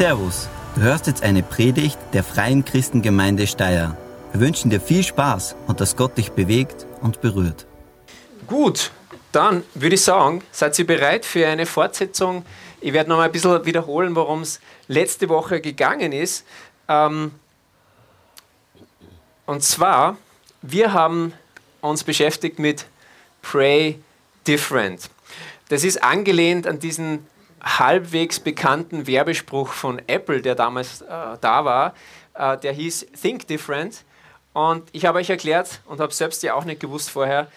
Servus, du hörst jetzt eine Predigt der Freien Christengemeinde Steyr. Wir wünschen dir viel Spaß und dass Gott dich bewegt und berührt. Gut, dann würde ich sagen, seid ihr bereit für eine Fortsetzung? Ich werde noch ein bisschen wiederholen, worum es letzte Woche gegangen ist. Ähm, und zwar, wir haben uns beschäftigt mit Pray Different. Das ist angelehnt an diesen halbwegs bekannten Werbespruch von Apple, der damals äh, da war. Äh, der hieß Think Different. Und ich habe euch erklärt und habe selbst ja auch nicht gewusst vorher,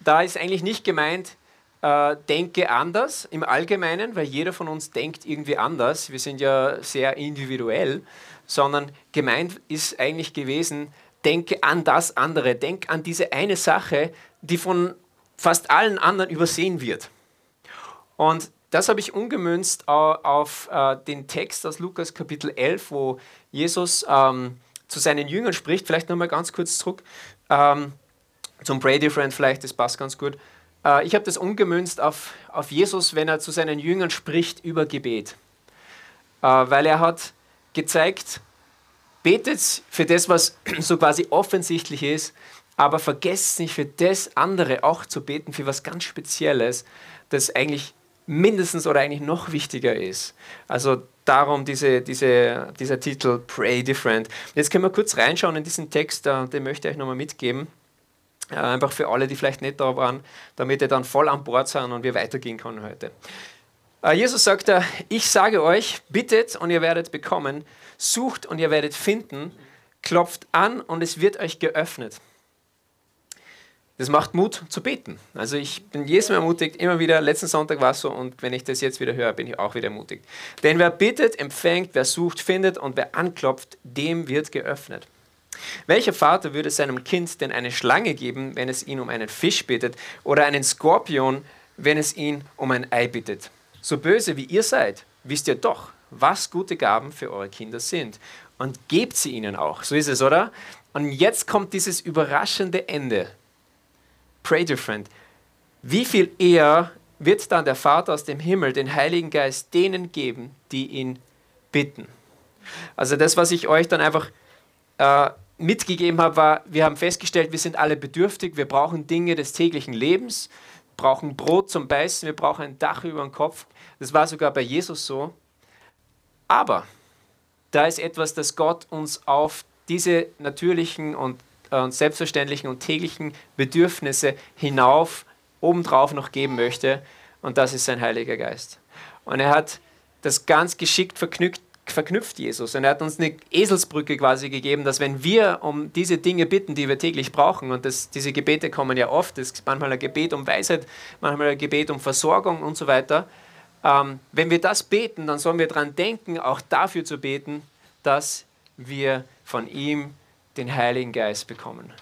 da ist eigentlich nicht gemeint, äh, denke anders im Allgemeinen, weil jeder von uns denkt irgendwie anders. Wir sind ja sehr individuell, sondern gemeint ist eigentlich gewesen, denke an das andere, denk an diese eine Sache, die von fast allen anderen übersehen wird. Und das habe ich umgemünzt auf äh, den Text aus Lukas Kapitel 11, wo Jesus ähm, zu seinen Jüngern spricht. Vielleicht nochmal ganz kurz zurück ähm, zum Brady Friend, vielleicht, das passt ganz gut. Äh, ich habe das umgemünzt auf, auf Jesus, wenn er zu seinen Jüngern spricht über Gebet. Äh, weil er hat gezeigt, betet für das, was so quasi offensichtlich ist, aber vergesst nicht für das andere auch zu beten, für was ganz Spezielles, das eigentlich mindestens oder eigentlich noch wichtiger ist. Also darum diese, diese, dieser Titel Pray Different. Jetzt können wir kurz reinschauen in diesen Text, äh, den möchte ich euch nochmal mitgeben. Äh, einfach für alle, die vielleicht nicht da waren, damit ihr dann voll an Bord sind und wir weitergehen können heute. Äh, Jesus sagt, ich sage euch, bittet und ihr werdet bekommen, sucht und ihr werdet finden, klopft an und es wird euch geöffnet. Das macht Mut zu beten. Also ich bin jedes Mal ermutigt, immer wieder, letzten Sonntag war es so und wenn ich das jetzt wieder höre, bin ich auch wieder ermutigt. Denn wer bittet, empfängt, wer sucht, findet und wer anklopft, dem wird geöffnet. Welcher Vater würde seinem Kind denn eine Schlange geben, wenn es ihn um einen Fisch bittet oder einen Skorpion, wenn es ihn um ein Ei bittet? So böse wie ihr seid, wisst ihr doch, was gute Gaben für eure Kinder sind und gebt sie ihnen auch. So ist es, oder? Und jetzt kommt dieses überraschende Ende Pray different. Wie viel eher wird dann der Vater aus dem Himmel den Heiligen Geist denen geben, die ihn bitten? Also das, was ich euch dann einfach äh, mitgegeben habe, war, wir haben festgestellt, wir sind alle bedürftig, wir brauchen Dinge des täglichen Lebens, brauchen Brot zum Beißen, wir brauchen ein Dach über dem Kopf. Das war sogar bei Jesus so. Aber da ist etwas, das Gott uns auf diese natürlichen und und selbstverständlichen und täglichen Bedürfnisse hinauf, obendrauf noch geben möchte. Und das ist sein Heiliger Geist. Und er hat das ganz geschickt verknüpft, verknüpft Jesus. Und er hat uns eine Eselsbrücke quasi gegeben, dass wenn wir um diese Dinge bitten, die wir täglich brauchen, und das, diese Gebete kommen ja oft, das ist manchmal ein Gebet um Weisheit, manchmal ein Gebet um Versorgung und so weiter, ähm, wenn wir das beten, dann sollen wir daran denken, auch dafür zu beten, dass wir von ihm den Heiligen Geist bekommen,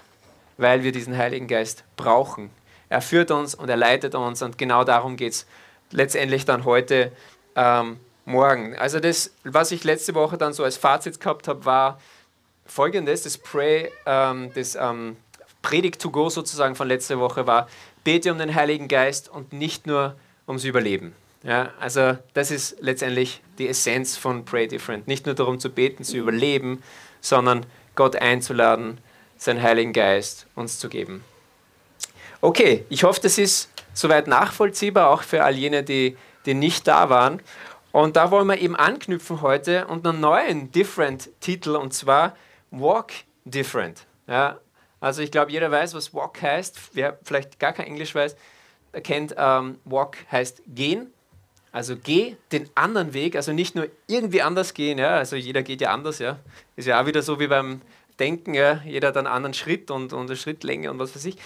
weil wir diesen Heiligen Geist brauchen. Er führt uns und er leitet uns und genau darum geht es letztendlich dann heute ähm, Morgen. Also das, was ich letzte Woche dann so als Fazit gehabt habe, war folgendes, das Pray, ähm, das ähm, Predigt to go sozusagen von letzter Woche war, bete um den Heiligen Geist und nicht nur ums Überleben. Ja, also das ist letztendlich die Essenz von Pray Different. Nicht nur darum zu beten, zu überleben, sondern Gott einzuladen, seinen Heiligen Geist uns zu geben. Okay, ich hoffe, das ist soweit nachvollziehbar, auch für all jene, die, die nicht da waren. Und da wollen wir eben anknüpfen heute und einen neuen Different-Titel, und zwar Walk Different. Ja, also ich glaube, jeder weiß, was Walk heißt. Wer vielleicht gar kein Englisch weiß, erkennt, ähm, Walk heißt gehen. Also geh den anderen Weg, also nicht nur irgendwie anders gehen, ja, also jeder geht ja anders, ja. Ist ja auch wieder so wie beim Denken, ja, jeder hat einen anderen Schritt und, und eine Schrittlänge und was weiß ich,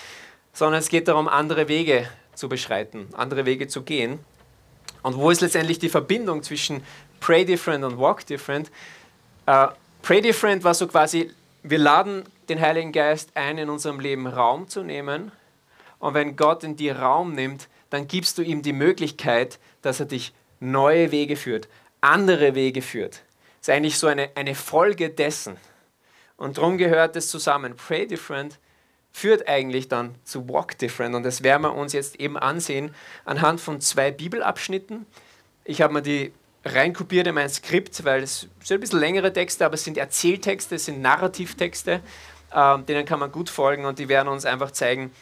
sondern es geht darum, andere Wege zu beschreiten, andere Wege zu gehen. Und wo ist letztendlich die Verbindung zwischen Pray Different und Walk Different? Uh, Pray Different war so quasi, wir laden den Heiligen Geist ein, in unserem Leben Raum zu nehmen. Und wenn Gott in dir Raum nimmt, dann gibst du ihm die Möglichkeit, dass er dich neue Wege führt, andere Wege führt. Das ist eigentlich so eine, eine Folge dessen. Und darum gehört es zusammen. Pray different führt eigentlich dann zu Walk different. Und das werden wir uns jetzt eben ansehen anhand von zwei Bibelabschnitten. Ich habe mir die reinkopiert in mein Skript, weil es sind ein bisschen längere Texte, aber es sind Erzähltexte, es sind Narrativtexte, ähm, denen kann man gut folgen und die werden uns einfach zeigen,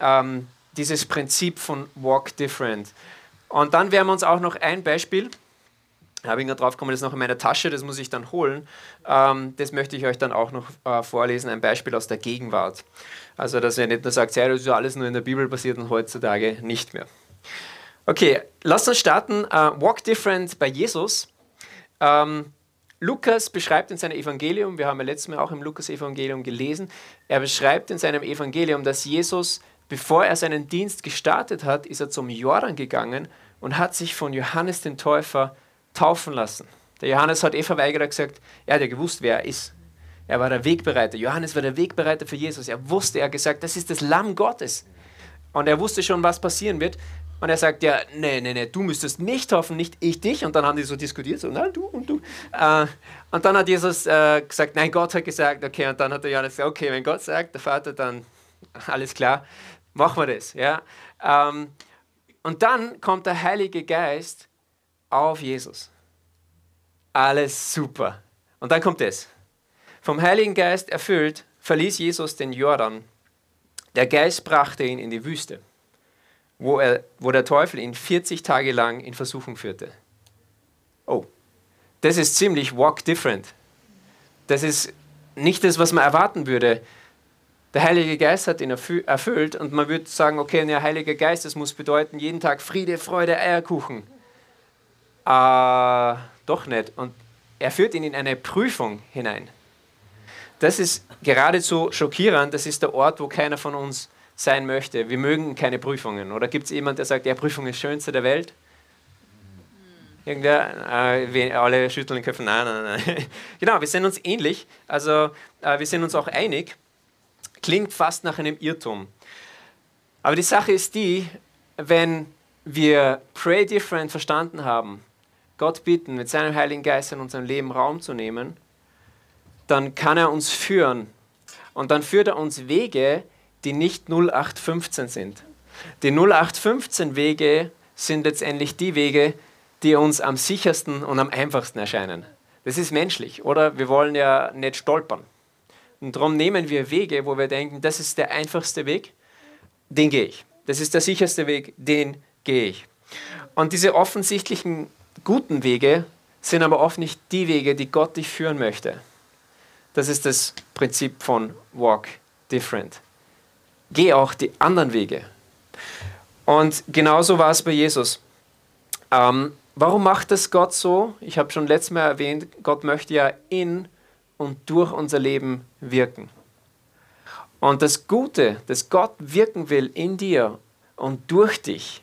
ähm, dieses Prinzip von Walk Different. Und dann werden wir uns auch noch ein Beispiel, habe ich gerade drauf gekommen, das ist noch in meiner Tasche, das muss ich dann holen. Ähm, das möchte ich euch dann auch noch äh, vorlesen, ein Beispiel aus der Gegenwart. Also, dass ihr nicht nur sagt, das ist ja alles nur in der Bibel passiert und heutzutage nicht mehr. Okay, lasst uns starten. Uh, Walk Different bei Jesus. Ähm, Lukas beschreibt in seinem Evangelium, wir haben ja letztes Mal auch im Lukas-Evangelium gelesen, er beschreibt in seinem Evangelium, dass Jesus, bevor er seinen Dienst gestartet hat, ist er zum Jordan gegangen und hat sich von Johannes den Täufer taufen lassen. Der Johannes hat eh verweigert gesagt, er hat ja gewusst, wer er ist. Er war der Wegbereiter. Johannes war der Wegbereiter für Jesus. Er wusste, er hat gesagt, das ist das Lamm Gottes. Und er wusste schon, was passieren wird. Und er sagt, ja, nee, nee, nee, du müsstest mich taufen, nicht ich dich. Und dann haben die so diskutiert, so, nein, du und du. Äh, und dann hat Jesus äh, gesagt, nein, Gott hat gesagt, okay. Und dann hat der Johannes gesagt, okay, wenn Gott sagt, der Vater, dann alles klar, machen wir das. Ja? Ähm, und dann kommt der Heilige Geist auf Jesus. Alles super. Und dann kommt es. Vom Heiligen Geist erfüllt, verließ Jesus den Jordan. Der Geist brachte ihn in die Wüste wo, er, wo der Teufel ihn 40 Tage lang in Versuchung führte. Oh, das ist ziemlich walk different. Das ist nicht das, was man erwarten würde. Der Heilige Geist hat ihn erfüllt und man würde sagen, okay, der Heilige Geist, das muss bedeuten, jeden Tag Friede, Freude, Eierkuchen. Äh, doch nicht. Und er führt ihn in eine Prüfung hinein. Das ist geradezu schockierend. Das ist der Ort, wo keiner von uns sein möchte. Wir mögen keine Prüfungen. Oder gibt es jemanden, der sagt, ja, Prüfung ist das Schönste der Welt? Irgendwer, äh, alle schütteln den Köpfen, nein, nein, nein. genau, wir sind uns ähnlich, also äh, wir sind uns auch einig. Klingt fast nach einem Irrtum. Aber die Sache ist die, wenn wir Pray Different verstanden haben, Gott bitten, mit seinem Heiligen Geist in unserem Leben Raum zu nehmen, dann kann er uns führen. Und dann führt er uns Wege, die nicht 0815 sind. Die 0815 Wege sind letztendlich die Wege, die uns am sichersten und am einfachsten erscheinen. Das ist menschlich, oder? Wir wollen ja nicht stolpern. Und darum nehmen wir Wege, wo wir denken, das ist der einfachste Weg, den gehe ich. Das ist der sicherste Weg, den gehe ich. Und diese offensichtlichen guten Wege sind aber oft nicht die Wege, die Gott dich führen möchte. Das ist das Prinzip von Walk Different geh auch die anderen Wege. Und genauso war es bei Jesus. Ähm, warum macht das Gott so? Ich habe schon letztes Mal erwähnt, Gott möchte ja in und durch unser Leben wirken. Und das Gute, das Gott wirken will in dir und durch dich,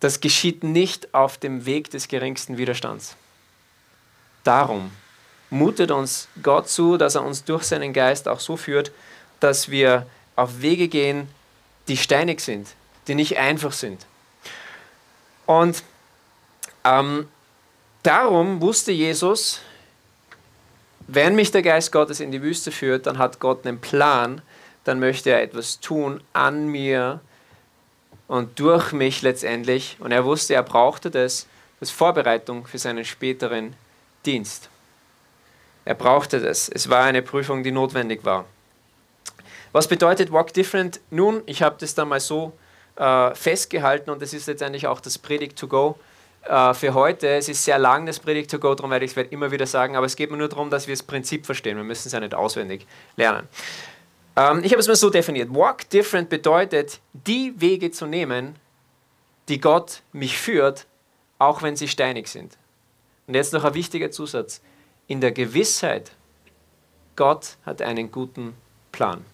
das geschieht nicht auf dem Weg des geringsten Widerstands. Darum mutet uns Gott zu, dass er uns durch seinen Geist auch so führt, dass wir auf Wege gehen, die steinig sind, die nicht einfach sind. Und ähm, darum wusste Jesus, wenn mich der Geist Gottes in die Wüste führt, dann hat Gott einen Plan, dann möchte er etwas tun an mir und durch mich letztendlich. Und er wusste, er brauchte das als Vorbereitung für seinen späteren Dienst. Er brauchte das. Es war eine Prüfung, die notwendig war. Was bedeutet Walk Different? Nun, ich habe das dann mal so äh, festgehalten und das ist letztendlich auch das Predigt to Go äh, für heute. Es ist sehr lang, das Predigt to Go, darum werde ich es immer wieder sagen, aber es geht mir nur darum, dass wir das Prinzip verstehen. Wir müssen es ja nicht auswendig lernen. Ähm, ich habe es mal so definiert. Walk Different bedeutet, die Wege zu nehmen, die Gott mich führt, auch wenn sie steinig sind. Und jetzt noch ein wichtiger Zusatz. In der Gewissheit, Gott hat einen guten Plan.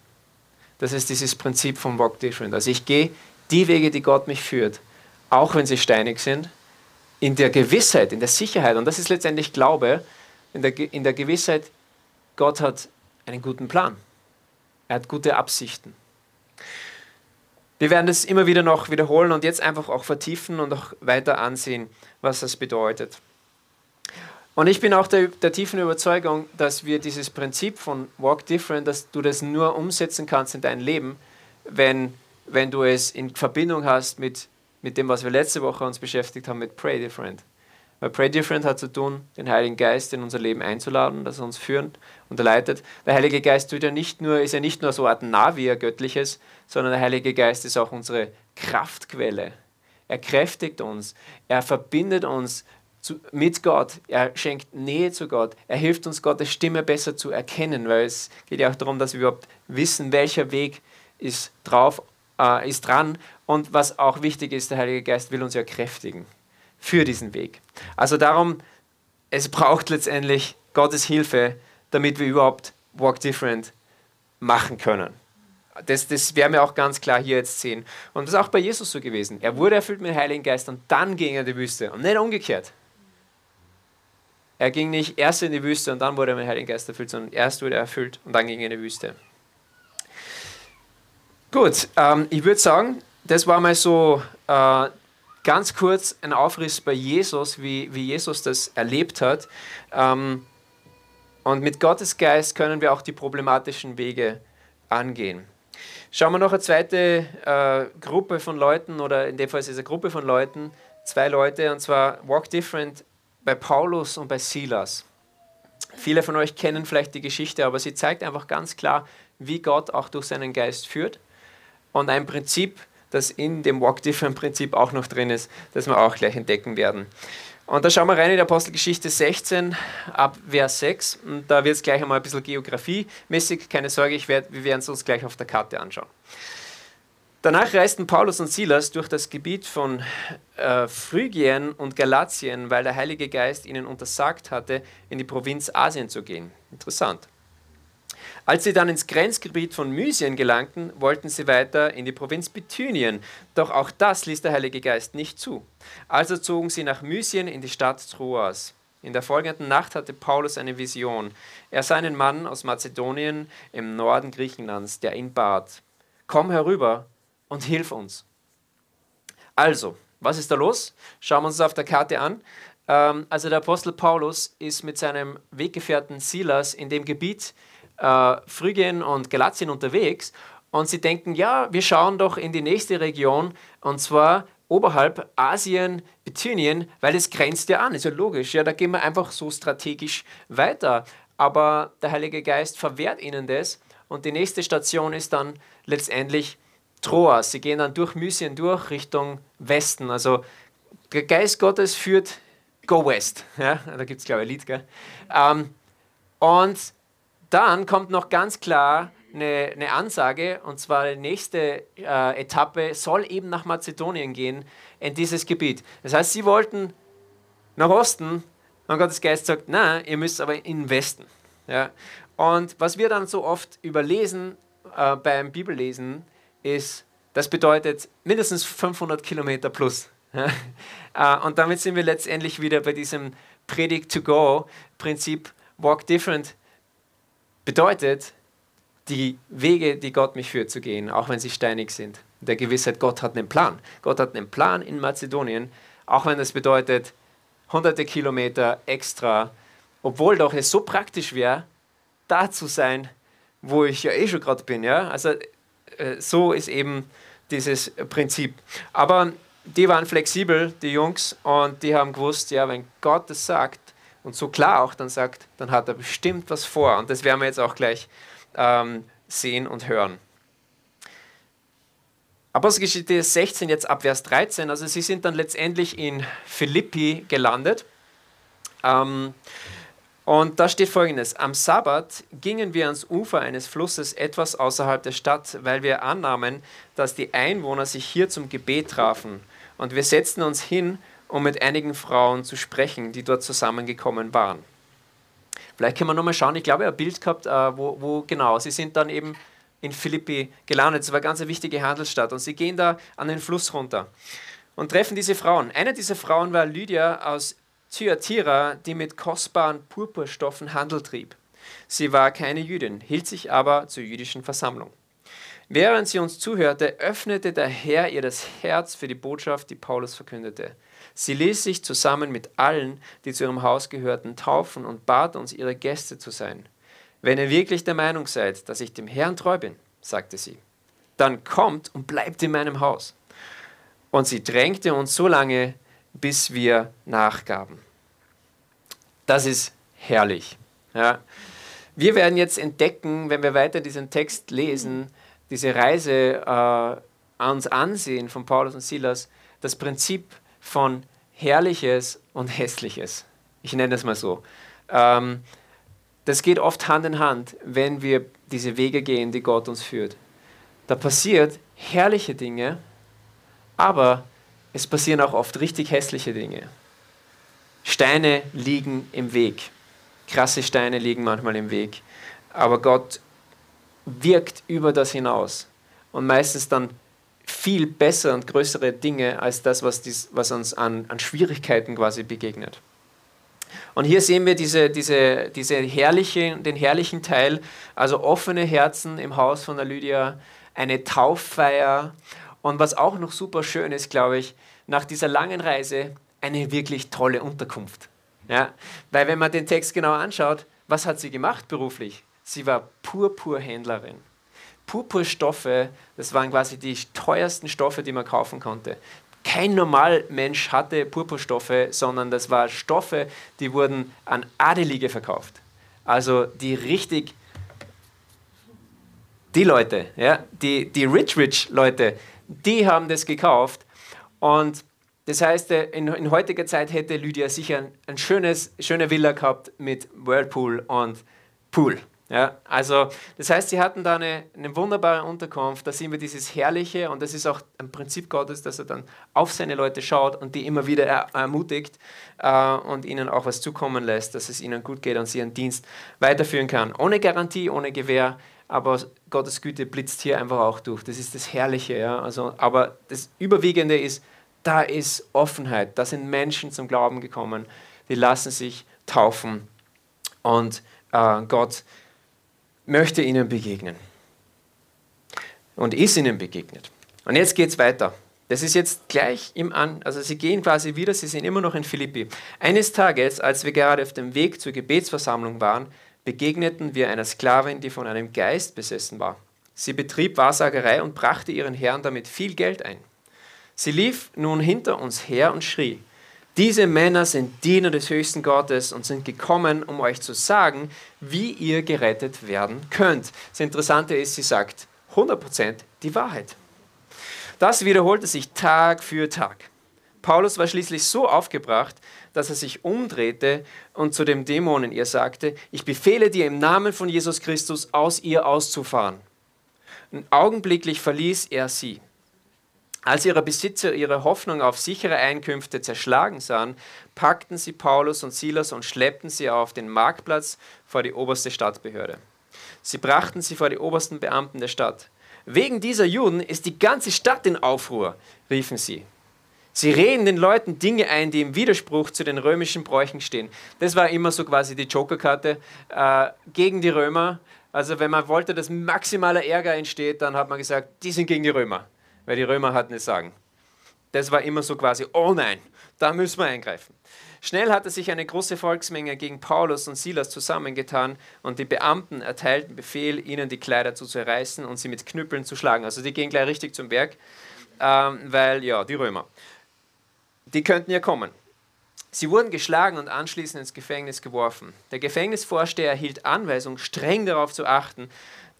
Das ist dieses Prinzip vom Walk Different. Also ich gehe die Wege, die Gott mich führt, auch wenn sie steinig sind, in der Gewissheit, in der Sicherheit, und das ist letztendlich Glaube, in der, in der Gewissheit, Gott hat einen guten Plan. Er hat gute Absichten. Wir werden das immer wieder noch wiederholen und jetzt einfach auch vertiefen und auch weiter ansehen, was das bedeutet. Und ich bin auch der, der, tiefen Überzeugung, dass wir dieses Prinzip von Walk Different, dass du das nur umsetzen kannst in dein Leben, wenn, wenn du es in Verbindung hast mit, mit dem, was wir letzte Woche uns beschäftigt haben, mit Pray Different. Weil Pray Different hat zu tun, den Heiligen Geist in unser Leben einzuladen, dass er uns führt und leitet. Der Heilige Geist tut ja nicht nur, ist ja nicht nur so eine Art Navi, ein göttliches, sondern der Heilige Geist ist auch unsere Kraftquelle. Er kräftigt uns, er verbindet uns zu, mit Gott, er schenkt Nähe zu Gott, er hilft uns, Gottes Stimme besser zu erkennen, weil es geht ja auch darum, dass wir überhaupt wissen, welcher Weg ist drauf, äh, ist dran und was auch wichtig ist, der Heilige Geist will uns ja kräftigen für diesen Weg. Also darum, es braucht letztendlich Gottes Hilfe, damit wir überhaupt Walk Different machen können. Das, das werden wir auch ganz klar hier jetzt sehen. Und das ist auch bei Jesus so gewesen. Er wurde erfüllt mit dem Heiligen Geist und dann ging er in die Wüste und nicht umgekehrt. Er ging nicht erst in die Wüste und dann wurde er mit dem Heiligen Geist erfüllt, sondern erst wurde er erfüllt und dann ging er in die Wüste. Gut, ähm, ich würde sagen, das war mal so äh, Ganz kurz ein Aufriss bei Jesus, wie, wie Jesus das erlebt hat. Ähm, und mit Gottes Geist können wir auch die problematischen Wege angehen. Schauen wir noch eine zweite äh, Gruppe von Leuten, oder in dem Fall ist es eine Gruppe von Leuten, zwei Leute, und zwar Walk Different bei Paulus und bei Silas. Viele von euch kennen vielleicht die Geschichte, aber sie zeigt einfach ganz klar, wie Gott auch durch seinen Geist führt. Und ein Prinzip, das in dem Walk Different Prinzip auch noch drin ist, das wir auch gleich entdecken werden. Und da schauen wir rein in die Apostelgeschichte 16 ab Vers 6 und da wird es gleich einmal ein bisschen geografiemäßig, keine Sorge, ich werd, wir werden es uns gleich auf der Karte anschauen. Danach reisten Paulus und Silas durch das Gebiet von äh, Phrygien und Galatien, weil der Heilige Geist ihnen untersagt hatte, in die Provinz Asien zu gehen. Interessant. Als sie dann ins Grenzgebiet von Mysien gelangten, wollten sie weiter in die Provinz Bithynien, doch auch das ließ der Heilige Geist nicht zu. Also zogen sie nach Mysien in die Stadt Troas. In der folgenden Nacht hatte Paulus eine Vision. Er sah einen Mann aus Mazedonien im Norden Griechenlands, der ihn bat, komm herüber und hilf uns. Also, was ist da los? Schauen wir uns das auf der Karte an. Ähm, also der Apostel Paulus ist mit seinem Weggefährten Silas in dem Gebiet äh, Phrygien und Galatien unterwegs und sie denken, ja, wir schauen doch in die nächste Region und zwar oberhalb Asien, Bithynien, weil es grenzt ja an, ist ja logisch, ja, da gehen wir einfach so strategisch weiter. Aber der Heilige Geist verwehrt ihnen das und die nächste Station ist dann letztendlich Troas. Sie gehen dann durch Mysien durch Richtung Westen. Also der Geist Gottes führt Go West. Ja, da gibt es, glaube ich, ein Lied. Gell? Ähm, und dann kommt noch ganz klar eine, eine Ansage, und zwar die nächste äh, Etappe soll eben nach Mazedonien gehen, in dieses Gebiet. Das heißt, sie wollten nach Osten, und Gottes Geist sagt, nein, ihr müsst aber in den Westen. Ja? Und was wir dann so oft überlesen äh, beim Bibellesen, ist, das bedeutet mindestens 500 Kilometer plus. Ja? Äh, und damit sind wir letztendlich wieder bei diesem Predict-to-Go-Prinzip, Walk Different Bedeutet, die Wege, die Gott mich führt, zu gehen, auch wenn sie steinig sind. Der Gewissheit, Gott hat einen Plan. Gott hat einen Plan in Mazedonien, auch wenn das bedeutet, hunderte Kilometer extra, obwohl doch es so praktisch wäre, da zu sein, wo ich ja eh schon gerade bin. Ja? Also äh, so ist eben dieses Prinzip. Aber die waren flexibel, die Jungs, und die haben gewusst, ja, wenn Gott das sagt, und so klar auch dann sagt, dann hat er bestimmt was vor. Und das werden wir jetzt auch gleich ähm, sehen und hören. Apostelgeschichte 16, jetzt ab Vers 13. Also sie sind dann letztendlich in Philippi gelandet. Ähm, und da steht folgendes: Am Sabbat gingen wir ans Ufer eines Flusses etwas außerhalb der Stadt, weil wir annahmen, dass die Einwohner sich hier zum Gebet trafen. Und wir setzten uns hin um mit einigen Frauen zu sprechen, die dort zusammengekommen waren. Vielleicht können wir nochmal schauen, ich glaube, er hat ein Bild gehabt, äh, wo, wo genau, sie sind dann eben in Philippi gelandet. Es war eine ganz wichtige Handelsstadt und sie gehen da an den Fluss runter und treffen diese Frauen. Eine dieser Frauen war Lydia aus Thyatira, die mit kostbaren Purpurstoffen Handel trieb. Sie war keine Jüdin, hielt sich aber zur jüdischen Versammlung. Während sie uns zuhörte, öffnete der Herr ihr das Herz für die Botschaft, die Paulus verkündete. Sie ließ sich zusammen mit allen, die zu ihrem Haus gehörten, taufen und bat uns, ihre Gäste zu sein. Wenn ihr wirklich der Meinung seid, dass ich dem Herrn treu bin, sagte sie, dann kommt und bleibt in meinem Haus. Und sie drängte uns so lange, bis wir nachgaben. Das ist herrlich. Ja. Wir werden jetzt entdecken, wenn wir weiter diesen Text lesen, diese Reise äh, uns ansehen von Paulus und Silas, das Prinzip von Herrliches und Hässliches. Ich nenne das mal so. Ähm, das geht oft Hand in Hand, wenn wir diese Wege gehen, die Gott uns führt. Da passiert herrliche Dinge, aber es passieren auch oft richtig hässliche Dinge. Steine liegen im Weg. Krasse Steine liegen manchmal im Weg. Aber Gott wirkt über das hinaus. Und meistens dann viel besser und größere Dinge als das, was, dies, was uns an, an Schwierigkeiten quasi begegnet. Und hier sehen wir diese, diese, diese herrliche, den herrlichen Teil, also offene Herzen im Haus von der Lydia, eine Tauffeier und was auch noch super schön ist, glaube ich, nach dieser langen Reise eine wirklich tolle Unterkunft. Ja? Weil wenn man den Text genau anschaut, was hat sie gemacht beruflich? Sie war Purpurhändlerin. Purpurstoffe, das waren quasi die teuersten Stoffe, die man kaufen konnte. Kein Normalmensch hatte Purpurstoffe, sondern das waren Stoffe, die wurden an Adelige verkauft. Also die richtig, die Leute, ja, die, die Rich-Rich-Leute, die haben das gekauft. Und das heißt, äh, in, in heutiger Zeit hätte Lydia sicher ein, ein schönes, schöne Villa gehabt mit Whirlpool und Pool. Ja, also das heißt, sie hatten da eine, eine wunderbare Unterkunft, da sehen wir dieses Herrliche und das ist auch ein Prinzip Gottes, dass er dann auf seine Leute schaut und die immer wieder er, ermutigt äh, und ihnen auch was zukommen lässt, dass es ihnen gut geht und sie ihren Dienst weiterführen kann. Ohne Garantie, ohne Gewähr, aber Gottes Güte blitzt hier einfach auch durch. Das ist das Herrliche. Ja? Also, aber das Überwiegende ist, da ist Offenheit, da sind Menschen zum Glauben gekommen, die lassen sich taufen und äh, Gott möchte ihnen begegnen und ist ihnen begegnet. Und jetzt geht es weiter. Das ist jetzt gleich im An, also sie gehen quasi wieder, sie sind immer noch in Philippi. Eines Tages, als wir gerade auf dem Weg zur Gebetsversammlung waren, begegneten wir einer Sklavin, die von einem Geist besessen war. Sie betrieb Wahrsagerei und brachte ihren Herrn damit viel Geld ein. Sie lief nun hinter uns her und schrie, diese Männer sind Diener des höchsten Gottes und sind gekommen, um euch zu sagen, wie ihr gerettet werden könnt. Das Interessante ist, sie sagt 100% die Wahrheit. Das wiederholte sich Tag für Tag. Paulus war schließlich so aufgebracht, dass er sich umdrehte und zu dem Dämonen ihr sagte, ich befehle dir im Namen von Jesus Christus aus ihr auszufahren. Und augenblicklich verließ er sie. Als ihre Besitzer ihre Hoffnung auf sichere Einkünfte zerschlagen sahen, packten sie Paulus und Silas und schleppten sie auf den Marktplatz vor die oberste Stadtbehörde. Sie brachten sie vor die obersten Beamten der Stadt. Wegen dieser Juden ist die ganze Stadt in Aufruhr, riefen sie. Sie reden den Leuten Dinge ein, die im Widerspruch zu den römischen Bräuchen stehen. Das war immer so quasi die Jokerkarte äh, gegen die Römer. Also wenn man wollte, dass maximaler Ärger entsteht, dann hat man gesagt, die sind gegen die Römer weil die Römer hatten es sagen. Das war immer so quasi, oh nein, da müssen wir eingreifen. Schnell hatte sich eine große Volksmenge gegen Paulus und Silas zusammengetan und die Beamten erteilten Befehl, ihnen die Kleider zu zerreißen und sie mit Knüppeln zu schlagen. Also die gehen gleich richtig zum Berg, ähm, weil ja, die Römer, die könnten ja kommen. Sie wurden geschlagen und anschließend ins Gefängnis geworfen. Der Gefängnisvorsteher erhielt Anweisung, streng darauf zu achten,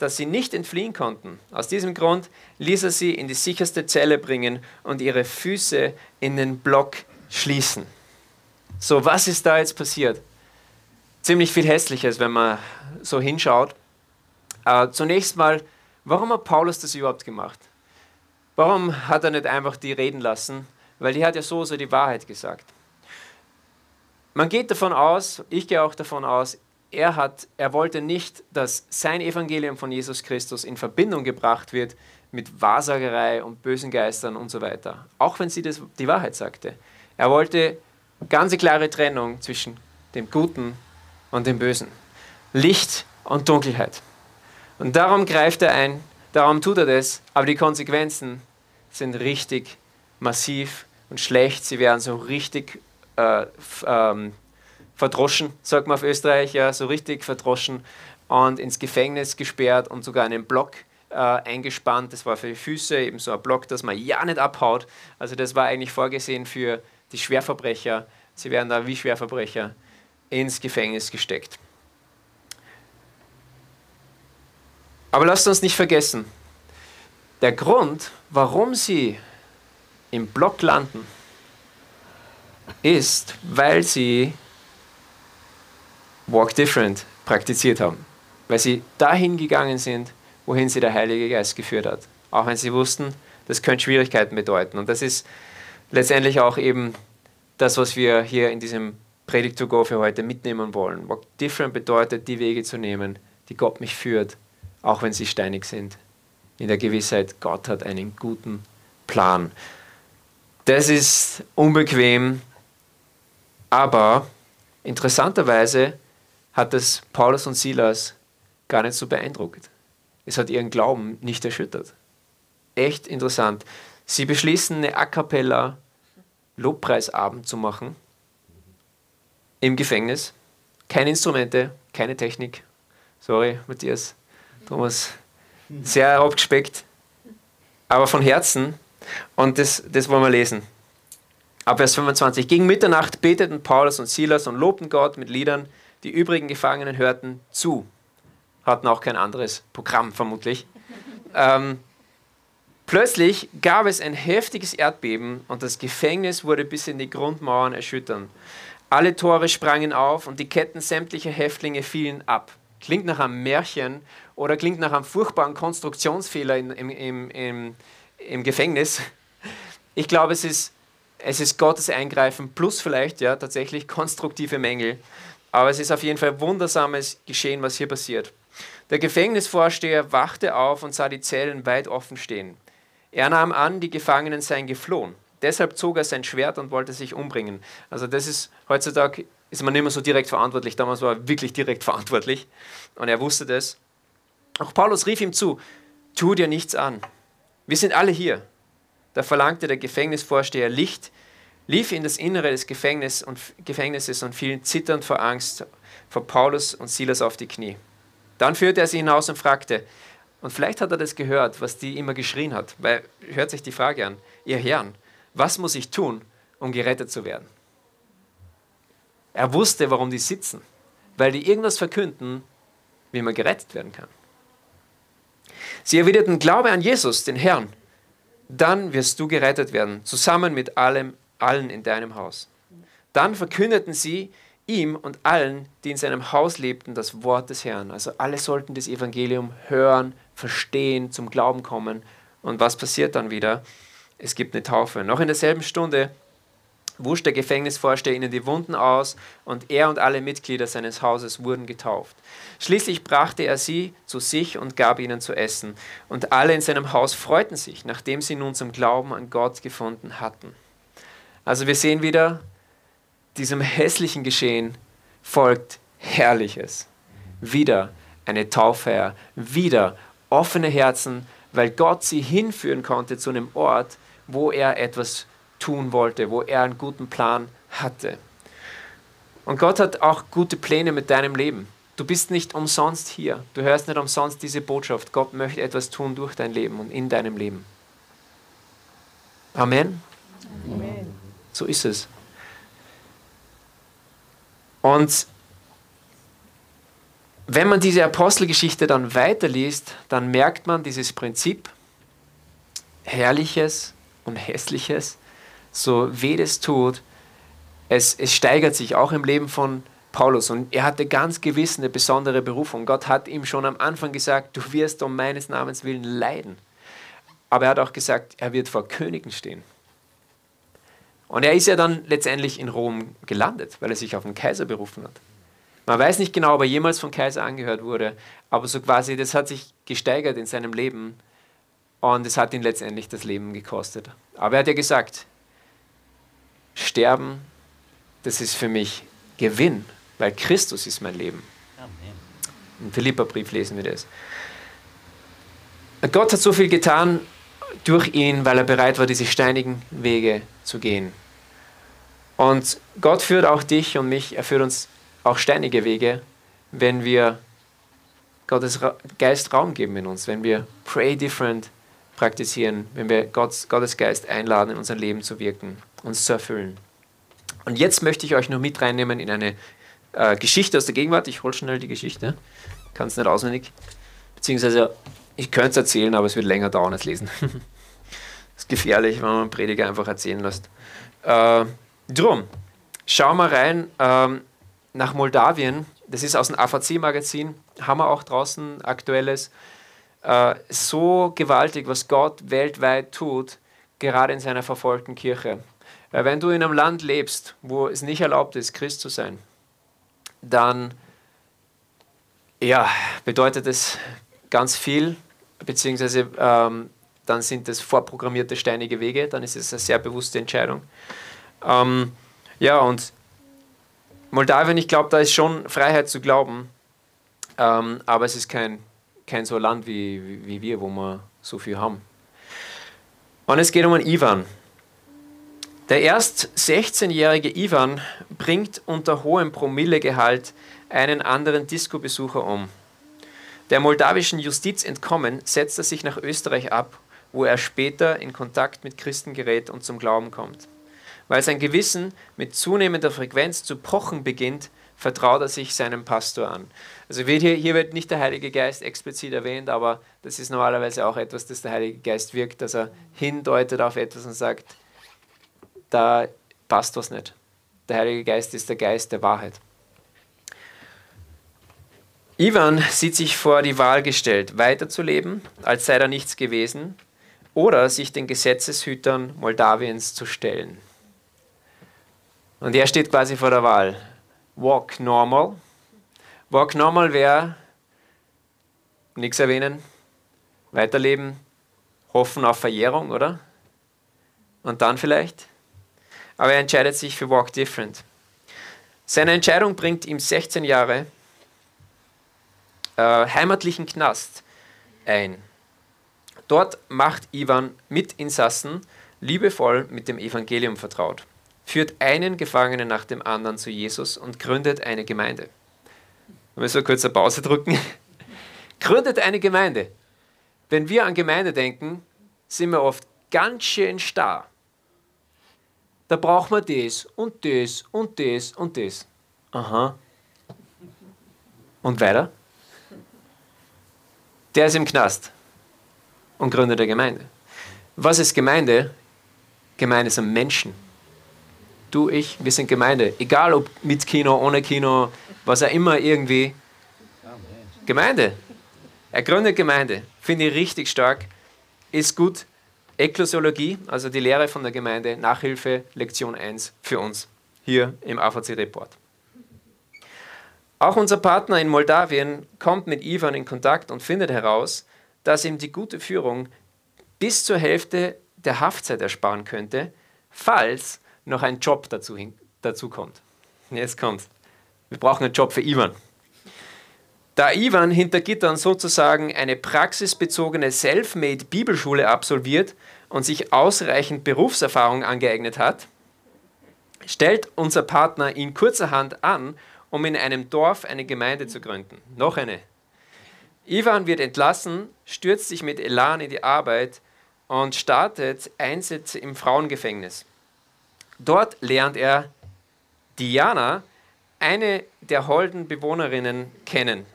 dass sie nicht entfliehen konnten. Aus diesem Grund ließ er sie in die sicherste Zelle bringen und ihre Füße in den Block schließen. So, was ist da jetzt passiert? Ziemlich viel Hässliches, wenn man so hinschaut. Äh, zunächst mal, warum hat Paulus das überhaupt gemacht? Warum hat er nicht einfach die reden lassen? Weil die hat ja so so die Wahrheit gesagt. Man geht davon aus, ich gehe auch davon aus, er, hat, er wollte nicht, dass sein Evangelium von Jesus Christus in Verbindung gebracht wird mit Wahrsagerei und bösen Geistern und so weiter. Auch wenn sie das, die Wahrheit sagte. Er wollte ganz klare Trennung zwischen dem Guten und dem Bösen. Licht und Dunkelheit. Und darum greift er ein, darum tut er das, aber die Konsequenzen sind richtig massiv und schlecht. Sie werden so richtig äh, ähm, verdroschen, sagt man auf Österreich, ja, so richtig verdroschen und ins Gefängnis gesperrt und sogar einen Block äh, eingespannt. Das war für die Füße eben so ein Block, dass man ja nicht abhaut. Also das war eigentlich vorgesehen für die Schwerverbrecher. Sie werden da wie Schwerverbrecher ins Gefängnis gesteckt. Aber lasst uns nicht vergessen, der Grund, warum sie im Block landen, ist, weil sie Walk Different praktiziert haben. Weil sie dahin gegangen sind, wohin sie der Heilige Geist geführt hat. Auch wenn sie wussten, das könnte Schwierigkeiten bedeuten. Und das ist letztendlich auch eben das, was wir hier in diesem Predigt to Go für heute mitnehmen wollen. Walk Different bedeutet, die Wege zu nehmen, die Gott mich führt, auch wenn sie steinig sind. In der Gewissheit, Gott hat einen guten Plan. Das ist unbequem, aber interessanterweise hat es Paulus und Silas gar nicht so beeindruckt. Es hat ihren Glauben nicht erschüttert. Echt interessant. Sie beschließen, eine A cappella Lobpreisabend zu machen im Gefängnis. Keine Instrumente, keine Technik. Sorry, Matthias, Thomas. Sehr abgespeckt, aber von Herzen. Und das, das wollen wir lesen. Ab Vers 25. Gegen Mitternacht beteten Paulus und Silas und lobten Gott mit Liedern. Die übrigen Gefangenen hörten zu. Hatten auch kein anderes Programm vermutlich. Ähm, plötzlich gab es ein heftiges Erdbeben und das Gefängnis wurde bis in die Grundmauern erschüttern. Alle Tore sprangen auf und die Ketten sämtlicher Häftlinge fielen ab. Klingt nach einem Märchen oder klingt nach einem furchtbaren Konstruktionsfehler in, im, im, im, im Gefängnis. Ich glaube, es ist es ist Gottes Eingreifen plus vielleicht ja tatsächlich konstruktive Mängel. Aber es ist auf jeden Fall wundersames Geschehen, was hier passiert. Der Gefängnisvorsteher wachte auf und sah die Zellen weit offen stehen. Er nahm an, die Gefangenen seien geflohen. Deshalb zog er sein Schwert und wollte sich umbringen. Also das ist heutzutage ist man nicht mehr so direkt verantwortlich. Damals war er wirklich direkt verantwortlich und er wusste das. Auch Paulus rief ihm zu: Tu dir nichts an. Wir sind alle hier. Da verlangte der Gefängnisvorsteher Licht, lief in das Innere des Gefängnis und, Gefängnisses und fiel zitternd vor Angst vor Paulus und Silas auf die Knie. Dann führte er sie hinaus und fragte, und vielleicht hat er das gehört, was die immer geschrien hat, weil hört sich die Frage an, ihr Herrn, was muss ich tun, um gerettet zu werden? Er wusste, warum die sitzen, weil die irgendwas verkünden, wie man gerettet werden kann. Sie erwiderten Glaube an Jesus, den Herrn, dann wirst du gerettet werden, zusammen mit allem, allen in deinem Haus. Dann verkündeten sie ihm und allen, die in seinem Haus lebten, das Wort des Herrn. Also alle sollten das Evangelium hören, verstehen, zum Glauben kommen. Und was passiert dann wieder? Es gibt eine Taufe. Noch in derselben Stunde wusch der Gefängnisvorsteher ihnen die Wunden aus und er und alle Mitglieder seines Hauses wurden getauft. Schließlich brachte er sie zu sich und gab ihnen zu essen. Und alle in seinem Haus freuten sich, nachdem sie nun zum Glauben an Gott gefunden hatten. Also wir sehen wieder, diesem hässlichen Geschehen folgt Herrliches. Wieder eine Tauffeier, wieder offene Herzen, weil Gott sie hinführen konnte zu einem Ort, wo er etwas tun wollte, wo er einen guten Plan hatte. Und Gott hat auch gute Pläne mit deinem Leben. Du bist nicht umsonst hier. Du hörst nicht umsonst diese Botschaft. Gott möchte etwas tun durch dein Leben und in deinem Leben. Amen. Amen. So ist es. Und wenn man diese Apostelgeschichte dann weiterliest, dann merkt man dieses Prinzip, Herrliches und Hässliches, so weh es tut, es, es steigert sich auch im Leben von Paulus und er hatte ganz gewiss eine besondere Berufung. Gott hat ihm schon am Anfang gesagt, du wirst um meines Namens willen leiden. Aber er hat auch gesagt, er wird vor Königen stehen. Und er ist ja dann letztendlich in Rom gelandet, weil er sich auf den Kaiser berufen hat. Man weiß nicht genau, ob er jemals vom Kaiser angehört wurde, aber so quasi, das hat sich gesteigert in seinem Leben und es hat ihn letztendlich das Leben gekostet. Aber er hat ja gesagt, Sterben, das ist für mich Gewinn, weil Christus ist mein Leben. Im Philipperbrief lesen wir das. Gott hat so viel getan durch ihn, weil er bereit war, diese steinigen Wege zu gehen. Und Gott führt auch dich und mich, er führt uns auch steinige Wege, wenn wir Gottes Geist Raum geben in uns, wenn wir Pray Different praktizieren, wenn wir Gottes, Gottes Geist einladen, in unser Leben zu wirken, uns zu erfüllen. Und jetzt möchte ich euch noch mit reinnehmen in eine äh, Geschichte aus der Gegenwart. Ich hole schnell die Geschichte. Kann es nicht auswendig. Beziehungsweise, ich könnte es erzählen, aber es wird länger dauern als lesen. das ist gefährlich, wenn man einen Prediger einfach erzählen lässt. Äh, drum, schau mal rein ähm, nach Moldawien. Das ist aus dem AVC-Magazin. Haben wir auch draußen aktuelles. Äh, so gewaltig, was Gott weltweit tut, gerade in seiner verfolgten Kirche. Weil wenn du in einem Land lebst, wo es nicht erlaubt ist, Christ zu sein, dann ja, bedeutet es ganz viel, beziehungsweise ähm, dann sind es vorprogrammierte steinige Wege, dann ist es eine sehr bewusste Entscheidung. Ähm, ja, und Moldawien, ich glaube, da ist schon Freiheit zu glauben, ähm, aber es ist kein, kein so Land wie, wie, wir, wo wir so viel haben. Und es geht um einen Ivan. Der erst 16-jährige Ivan bringt unter hohem Promillegehalt einen anderen Disco-Besucher um. Der moldawischen Justiz entkommen, setzt er sich nach Österreich ab, wo er später in Kontakt mit Christen gerät und zum Glauben kommt. Weil sein Gewissen mit zunehmender Frequenz zu pochen beginnt, vertraut er sich seinem Pastor an. Also hier, hier wird nicht der Heilige Geist explizit erwähnt, aber das ist normalerweise auch etwas, das der Heilige Geist wirkt, dass er hindeutet auf etwas und sagt, da passt was nicht. Der Heilige Geist ist der Geist der Wahrheit. Ivan sieht sich vor die Wahl gestellt, weiterzuleben, als sei da nichts gewesen, oder sich den Gesetzeshütern Moldawiens zu stellen. Und er steht quasi vor der Wahl. Walk normal. Walk normal wäre nichts erwähnen, weiterleben, hoffen auf Verjährung, oder? Und dann vielleicht? Aber er entscheidet sich für Walk Different. Seine Entscheidung bringt ihm 16 Jahre äh, heimatlichen Knast ein. Dort macht Ivan Mitinsassen liebevoll mit dem Evangelium vertraut, führt einen Gefangenen nach dem anderen zu Jesus und gründet eine Gemeinde. Wenn wir so kurz eine Pause drücken. gründet eine Gemeinde. Wenn wir an Gemeinde denken, sind wir oft ganz schön starr. Da braucht man das und das und das und das. Aha. Und weiter? der ist im Knast und gründet eine Gemeinde. Was ist Gemeinde? Gemeinde sind Menschen. Du, ich, wir sind Gemeinde. Egal ob mit Kino, ohne Kino, was auch immer irgendwie. Gemeinde. Er gründet Gemeinde. Finde ich richtig stark. Ist gut. Ekklesiologie, also die Lehre von der Gemeinde, Nachhilfe, Lektion 1 für uns hier im AVC-Report. Auch unser Partner in Moldawien kommt mit Ivan in Kontakt und findet heraus, dass ihm die gute Führung bis zur Hälfte der Haftzeit ersparen könnte, falls noch ein Job dazu, dazu kommt. Jetzt kommt. Wir brauchen einen Job für Ivan. Da Ivan hinter Gittern sozusagen eine praxisbezogene Selfmade Bibelschule absolviert und sich ausreichend Berufserfahrung angeeignet hat, stellt unser Partner ihn kurzerhand an um in einem Dorf eine Gemeinde zu gründen. Noch eine. Ivan wird entlassen, stürzt sich mit Elan in die Arbeit und startet Einsätze im Frauengefängnis. Dort lernt er Diana, eine der holden Bewohnerinnen, kennen.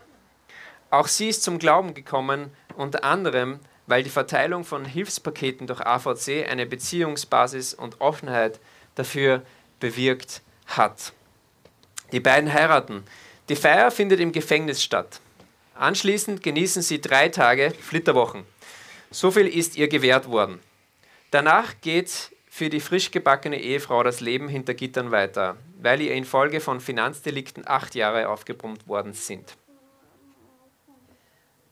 Auch sie ist zum Glauben gekommen, unter anderem, weil die Verteilung von Hilfspaketen durch AVC eine Beziehungsbasis und Offenheit dafür bewirkt hat. Die beiden heiraten. Die Feier findet im Gefängnis statt. Anschließend genießen sie drei Tage Flitterwochen. So viel ist ihr gewährt worden. Danach geht für die frisch gebackene Ehefrau das Leben hinter Gittern weiter, weil ihr infolge von Finanzdelikten acht Jahre aufgebrummt worden sind.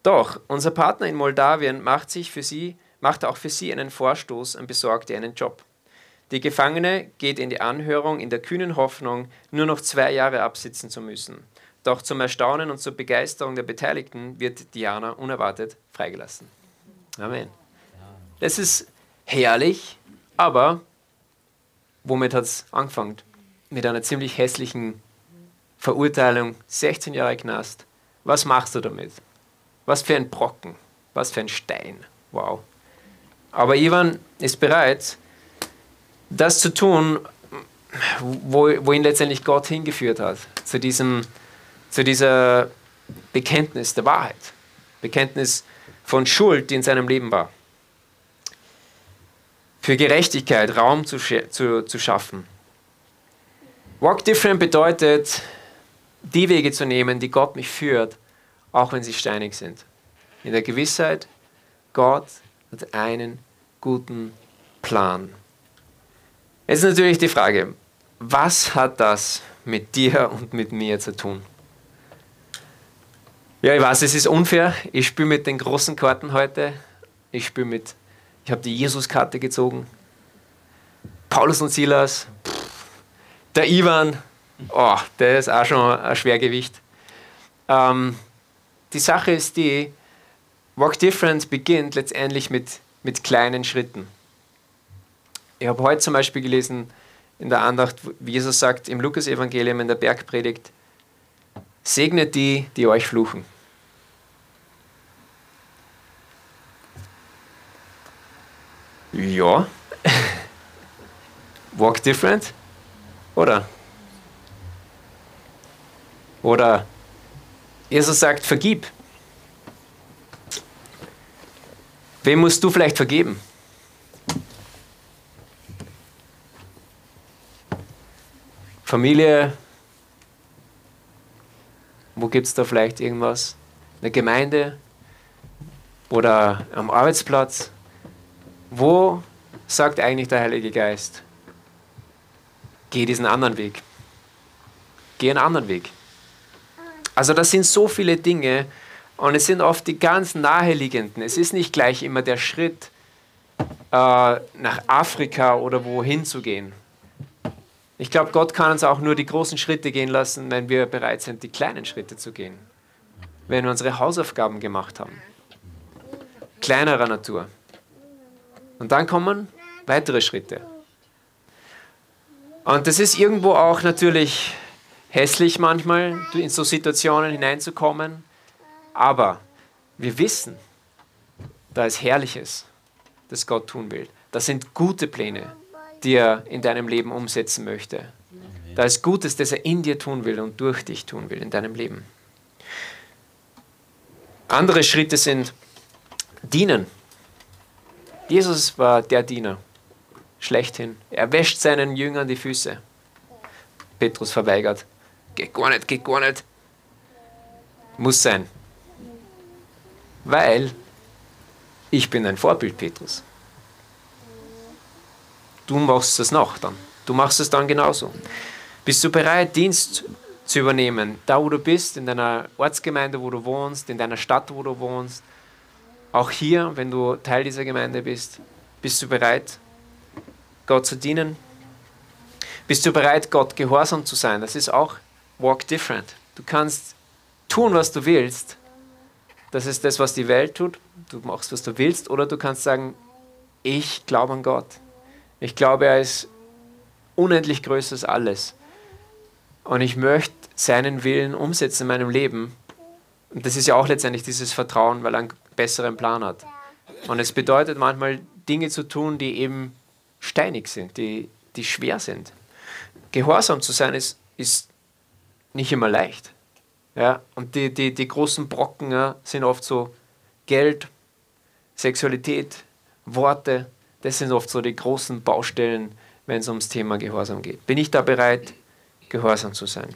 Doch unser Partner in Moldawien macht, sich für sie, macht auch für sie einen Vorstoß und besorgt ihr einen Job. Die Gefangene geht in die Anhörung in der kühnen Hoffnung, nur noch zwei Jahre absitzen zu müssen. Doch zum Erstaunen und zur Begeisterung der Beteiligten wird Diana unerwartet freigelassen. Amen. Das ist herrlich, aber womit hat es angefangen? Mit einer ziemlich hässlichen Verurteilung, 16 Jahre Knast. Was machst du damit? Was für ein Brocken, was für ein Stein. Wow. Aber Ivan ist bereit, das zu tun, wo, wo ihn letztendlich Gott hingeführt hat, zu, diesem, zu dieser Bekenntnis der Wahrheit, Bekenntnis von Schuld, die in seinem Leben war. Für Gerechtigkeit Raum zu, zu, zu schaffen. Walk different bedeutet, die Wege zu nehmen, die Gott mich führt, auch wenn sie steinig sind. In der Gewissheit, Gott hat einen guten Plan. Jetzt ist natürlich die Frage, was hat das mit dir und mit mir zu tun? Ja, ich weiß, es ist unfair. Ich spiele mit den großen Karten heute. Ich spiele mit, ich habe die Jesus-Karte gezogen. Paulus und Silas, der Ivan, oh, der ist auch schon ein Schwergewicht. Ähm, die Sache ist die, Walk Different beginnt letztendlich mit, mit kleinen Schritten. Ich habe heute zum Beispiel gelesen in der Andacht, wie Jesus sagt im Lukas-Evangelium in der Bergpredigt, segnet die, die euch fluchen. Ja. Walk different? Oder? Oder Jesus sagt, vergib. Wem musst du vielleicht vergeben? Familie, wo gibt es da vielleicht irgendwas? Eine Gemeinde oder am Arbeitsplatz? Wo sagt eigentlich der Heilige Geist, geh diesen anderen Weg? Geh einen anderen Weg. Also das sind so viele Dinge und es sind oft die ganz naheliegenden. Es ist nicht gleich immer der Schritt, äh, nach Afrika oder wohin zu gehen. Ich glaube, Gott kann uns auch nur die großen Schritte gehen lassen, wenn wir bereit sind, die kleinen Schritte zu gehen. Wenn wir unsere Hausaufgaben gemacht haben. Kleinerer Natur. Und dann kommen weitere Schritte. Und das ist irgendwo auch natürlich hässlich manchmal, in so Situationen hineinzukommen. Aber wir wissen, da ist Herrliches, das Gott tun will. Das sind gute Pläne die er in deinem Leben umsetzen möchte. Da ist Gutes, das er in dir tun will und durch dich tun will in deinem Leben. Andere Schritte sind dienen. Jesus war der Diener, schlechthin. Er wäscht seinen Jüngern die Füße. Petrus verweigert. Geht gar nicht, geht gar nicht. Muss sein. Weil ich bin ein Vorbild, Petrus du machst es noch dann. Du machst es dann genauso. Bist du bereit, Dienst zu übernehmen, da wo du bist, in deiner Ortsgemeinde, wo du wohnst, in deiner Stadt, wo du wohnst, auch hier, wenn du Teil dieser Gemeinde bist, bist du bereit, Gott zu dienen? Bist du bereit, Gott gehorsam zu sein? Das ist auch Walk Different. Du kannst tun, was du willst. Das ist das, was die Welt tut. Du machst, was du willst. Oder du kannst sagen, ich glaube an Gott. Ich glaube, er ist unendlich größer als alles. Und ich möchte seinen Willen umsetzen in meinem Leben. Und das ist ja auch letztendlich dieses Vertrauen, weil einen besseren Plan hat. Und es bedeutet manchmal Dinge zu tun, die eben steinig sind, die, die schwer sind. Gehorsam zu sein ist, ist nicht immer leicht. Ja? Und die, die, die großen Brocken ja, sind oft so Geld, Sexualität, Worte, das sind oft so die großen Baustellen, wenn es ums Thema Gehorsam geht. Bin ich da bereit, gehorsam zu sein?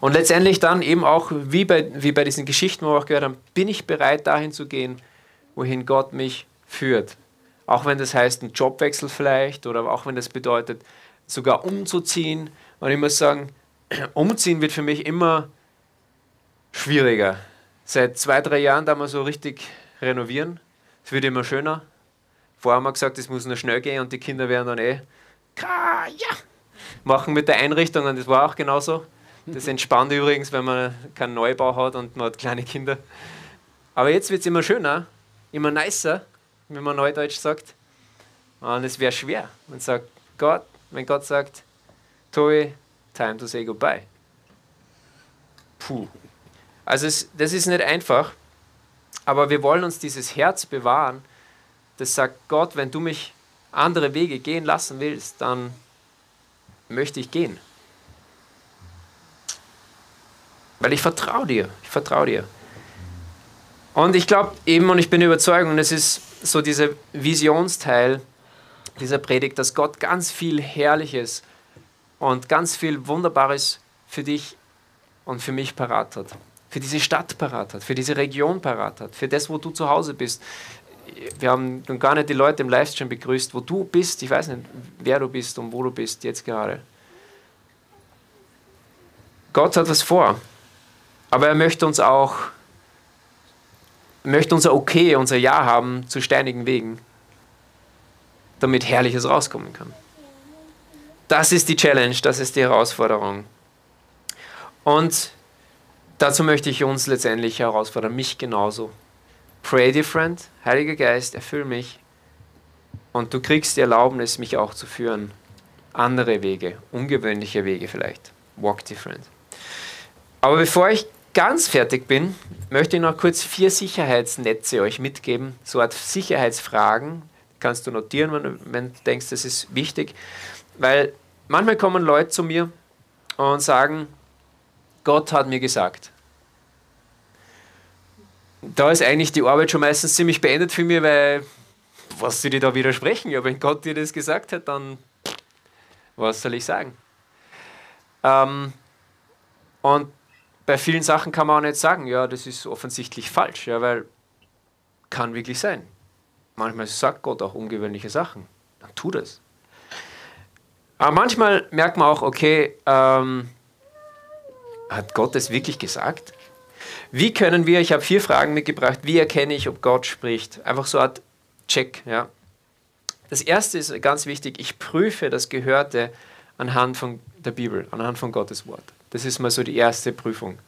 Und letztendlich dann eben auch, wie bei, wie bei diesen Geschichten, wo wir auch gehört haben, bin ich bereit, dahin zu gehen, wohin Gott mich führt. Auch wenn das heißt, ein Jobwechsel vielleicht oder auch wenn das bedeutet, sogar umzuziehen. Und ich muss sagen, umziehen wird für mich immer schwieriger. Seit zwei, drei Jahren da mal so richtig renovieren. Es wird immer schöner. Vorher haben wir gesagt, es muss nur schnell gehen und die Kinder werden dann eh ja, machen mit der Einrichtung und das war auch genauso. Das entspannt übrigens, wenn man keinen Neubau hat und man hat kleine Kinder. Aber jetzt wird es immer schöner, immer nicer, wenn man Neudeutsch sagt. Und es wäre schwer. Man sagt, Gott, wenn Gott sagt, Toy, time to say goodbye. Puh. Also es, das ist nicht einfach, aber wir wollen uns dieses Herz bewahren, das sagt Gott, wenn du mich andere Wege gehen lassen willst, dann möchte ich gehen. Weil ich vertraue dir. Ich vertraue dir. Und ich glaube eben, und ich bin überzeugt, und es ist so dieser Visionsteil dieser Predigt, dass Gott ganz viel Herrliches und ganz viel Wunderbares für dich und für mich parat hat. Für diese Stadt parat hat, für diese Region parat hat, für das, wo du zu Hause bist. Wir haben nun gar nicht die Leute im Livestream begrüßt, wo du bist. Ich weiß nicht, wer du bist und wo du bist jetzt gerade. Gott hat was vor. Aber er möchte uns auch, möchte unser Okay, unser Ja haben zu steinigen Wegen, damit Herrliches rauskommen kann. Das ist die Challenge, das ist die Herausforderung. Und dazu möchte ich uns letztendlich herausfordern, mich genauso. Pray different, Heiliger Geist, erfüll mich und du kriegst die Erlaubnis, mich auch zu führen. Andere Wege, ungewöhnliche Wege vielleicht. Walk different. Aber bevor ich ganz fertig bin, möchte ich noch kurz vier Sicherheitsnetze euch mitgeben, so Art Sicherheitsfragen. Kannst du notieren, wenn du, wenn du denkst, das ist wichtig. Weil manchmal kommen Leute zu mir und sagen, Gott hat mir gesagt. Da ist eigentlich die Arbeit schon meistens ziemlich beendet für mich, weil was sie dir da widersprechen? Ja, wenn Gott dir das gesagt hat, dann was soll ich sagen? Ähm, und bei vielen Sachen kann man auch nicht sagen, ja, das ist offensichtlich falsch, ja, weil kann wirklich sein. Manchmal sagt Gott auch ungewöhnliche Sachen. Dann tu das. Aber manchmal merkt man auch, okay, ähm, hat Gott es wirklich gesagt? Wie können wir, ich habe vier Fragen mitgebracht, wie erkenne ich, ob Gott spricht? Einfach so eine Art Check. Ja. Das erste ist ganz wichtig, ich prüfe das Gehörte anhand von der Bibel, anhand von Gottes Wort. Das ist mal so die erste Prüfung.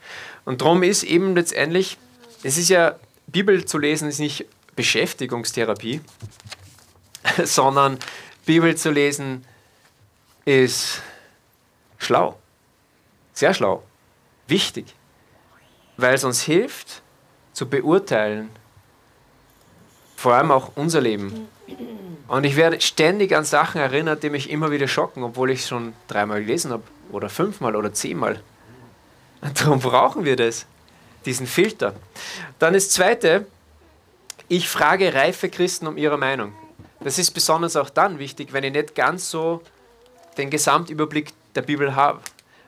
Und darum ist eben letztendlich, es ist ja, Bibel zu lesen ist nicht Beschäftigungstherapie, sondern Bibel zu lesen ist schlau. Sehr schlau. Wichtig. Weil es uns hilft zu beurteilen, vor allem auch unser Leben. Und ich werde ständig an Sachen erinnert, die mich immer wieder schocken, obwohl ich es schon dreimal gelesen habe oder fünfmal oder zehnmal. Darum brauchen wir das, diesen Filter. Dann das Zweite, ich frage reife Christen um ihre Meinung. Das ist besonders auch dann wichtig, wenn ich nicht ganz so den Gesamtüberblick der Bibel habe.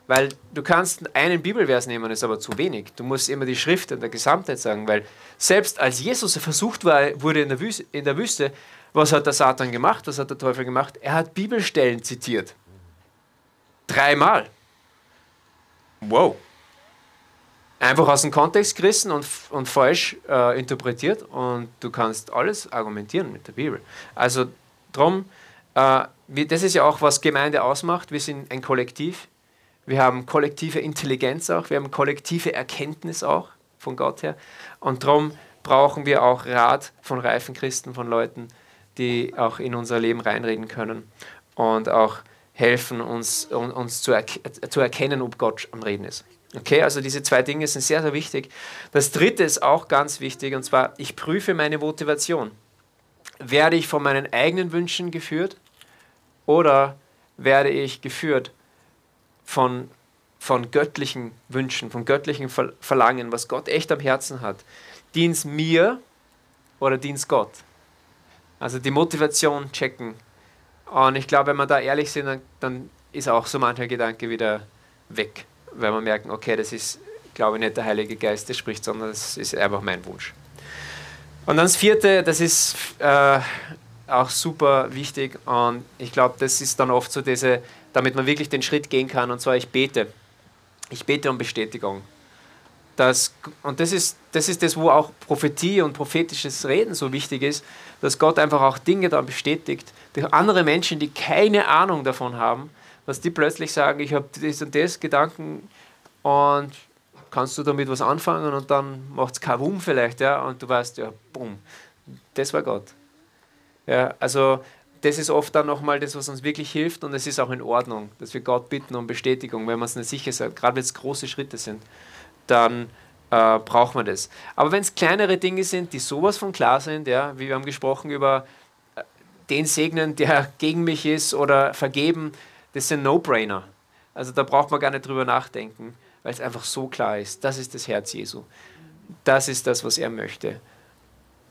Weil du kannst einen Bibelvers nehmen, ist aber zu wenig. Du musst immer die Schrift in der Gesamtheit sagen, weil selbst als Jesus versucht war, wurde in der, Wüste, in der Wüste, was hat der Satan gemacht, was hat der Teufel gemacht? Er hat Bibelstellen zitiert. Dreimal. Wow. Einfach aus dem Kontext gerissen und, und falsch äh, interpretiert und du kannst alles argumentieren mit der Bibel. Also drum, äh, das ist ja auch, was Gemeinde ausmacht. Wir sind ein Kollektiv. Wir haben kollektive Intelligenz auch, wir haben kollektive Erkenntnis auch von Gott her. Und darum brauchen wir auch Rat von reifen Christen, von Leuten, die auch in unser Leben reinreden können und auch helfen, uns, uns zu, erk zu erkennen, ob Gott am Reden ist. Okay, also diese zwei Dinge sind sehr, sehr wichtig. Das dritte ist auch ganz wichtig, und zwar, ich prüfe meine Motivation. Werde ich von meinen eigenen Wünschen geführt oder werde ich geführt von, von göttlichen Wünschen, von göttlichen Verlangen, was Gott echt am Herzen hat? Dient mir oder dient Gott? Also die Motivation checken. Und ich glaube, wenn wir da ehrlich sind, dann, dann ist auch so mancher Gedanke wieder weg, weil wir merken, okay, das ist, glaube ich, nicht der Heilige Geist, der spricht, sondern das ist einfach mein Wunsch. Und dann das vierte, das ist äh, auch super wichtig und ich glaube, das ist dann oft so diese, damit man wirklich den Schritt gehen kann, und zwar ich bete. Ich bete um Bestätigung. Das, und das ist, das ist das, wo auch Prophetie und prophetisches Reden so wichtig ist, dass Gott einfach auch Dinge dann bestätigt, durch andere Menschen, die keine Ahnung davon haben, dass die plötzlich sagen, ich habe das und das Gedanken und kannst du damit was anfangen und dann macht es Kavum vielleicht, ja, und du weißt, ja, bumm, das war Gott. Ja, also das ist oft dann nochmal das, was uns wirklich hilft und es ist auch in Ordnung, dass wir Gott bitten um Bestätigung, wenn man es nicht sicher ist, gerade wenn es große Schritte sind, dann äh, braucht man das. Aber wenn es kleinere Dinge sind, die sowas von klar sind, ja, wie wir haben gesprochen über äh, den segnen, der gegen mich ist oder vergeben, Das ein No-Brainer. Also da braucht man gar nicht drüber nachdenken, weil es einfach so klar ist. Das ist das Herz Jesu. Das ist das, was er möchte.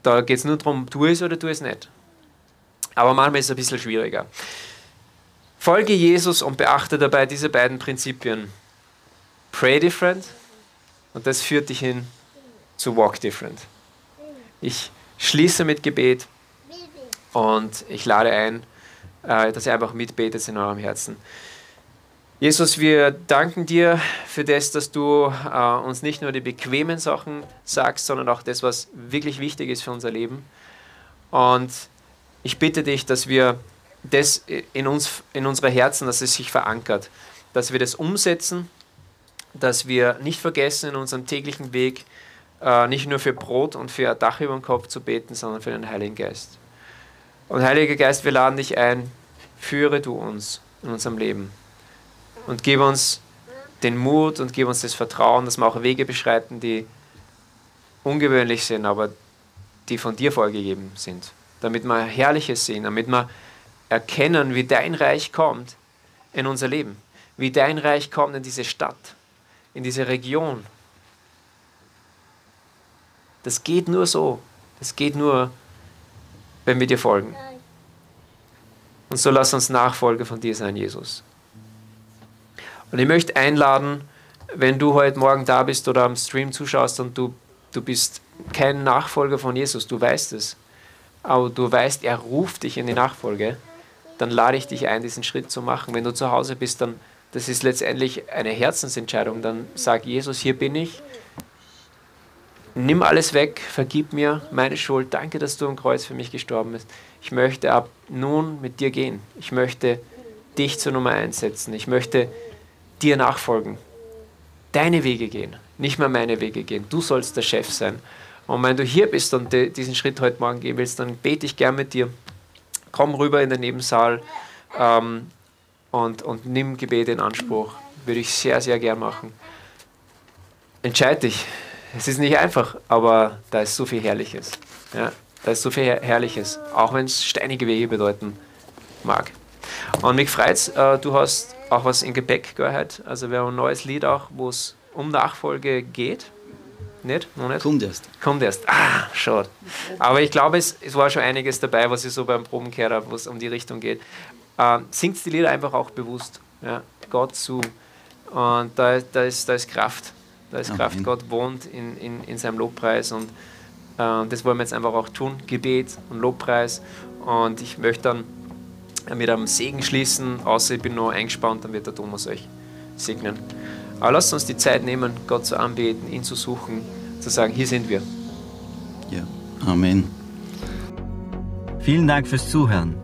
Da geht es nur darum, tu es oder tu es nicht. Aber manchmal ist es ein bisschen schwieriger. Folge Jesus und beachte dabei diese beiden Prinzipien. Pray different und das führt dich hin zu walk different. Ich schließe mit Gebet und ich lade ein, äh, dass ihr einfach mitbetet in eurem Herzen. Jesus, wir danken dir für das, dass du äh, uns nicht nur die bequemen Sachen sagst, sondern auch das, was wirklich wichtig ist für unser Leben. Und ich bitte dich, dass wir das in, uns, in unsere Herzen, dass es sich verankert, dass wir das umsetzen, dass wir nicht vergessen, in unserem täglichen Weg äh, nicht nur für Brot und für ein Dach über dem Kopf zu beten, sondern für den Heiligen Geist. Und Heiliger Geist, wir laden dich ein, führe du uns in unserem Leben. Und gib uns den Mut und gib uns das Vertrauen, dass wir auch Wege beschreiten, die ungewöhnlich sind, aber die von dir vorgegeben sind, damit wir Herrliches sehen, damit wir erkennen, wie dein Reich kommt in unser Leben, wie dein Reich kommt in diese Stadt, in diese Region. Das geht nur so. Das geht nur, wenn wir dir folgen. Und so lass uns Nachfolger von dir sein, Jesus. Und ich möchte einladen, wenn du heute Morgen da bist oder am Stream zuschaust und du, du bist kein Nachfolger von Jesus, du weißt es, aber du weißt, er ruft dich in die Nachfolge, dann lade ich dich ein, diesen Schritt zu machen. Wenn du zu Hause bist, dann das ist letztendlich eine Herzensentscheidung. Dann sag Jesus, hier bin ich. Nimm alles weg, vergib mir meine Schuld. Danke, dass du am Kreuz für mich gestorben bist. Ich möchte ab nun mit dir gehen. Ich möchte dich zur Nummer eins setzen. Ich möchte dir nachfolgen. Deine Wege gehen, nicht mehr meine Wege gehen. Du sollst der Chef sein. Und wenn du hier bist und diesen Schritt heute Morgen gehen willst, dann bete ich gern mit dir. Komm rüber in den Nebensaal ähm, und, und nimm Gebet in Anspruch. Würde ich sehr, sehr gern machen. Entscheid dich. Es ist nicht einfach, aber da ist so viel Herrliches. Ja, da ist so viel Herrliches, auch wenn es steinige Wege bedeuten mag. Und mich freut äh, du hast auch was in Gepäck gehört. Also wir haben ein neues Lied auch, wo es um Nachfolge geht. Nicht? Noch nicht? Kommt erst. Kommt erst. Ah, schade. Aber ich glaube, es, es war schon einiges dabei, was ich so beim Proben gehört habe, wo es um die Richtung geht. Ähm, singt die Lieder einfach auch bewusst. Ja, Gott zu. Und da, da, ist, da ist Kraft. Da ist Kraft. Gott wohnt in, in, in seinem Lobpreis und äh, das wollen wir jetzt einfach auch tun. Gebet und Lobpreis. Und ich möchte dann mit einem Segen schließen, außer ich bin noch eingespannt, dann wird der Thomas euch segnen. Aber lasst uns die Zeit nehmen, Gott zu anbeten, ihn zu suchen, zu sagen, hier sind wir. Ja, Amen. Vielen Dank fürs Zuhören.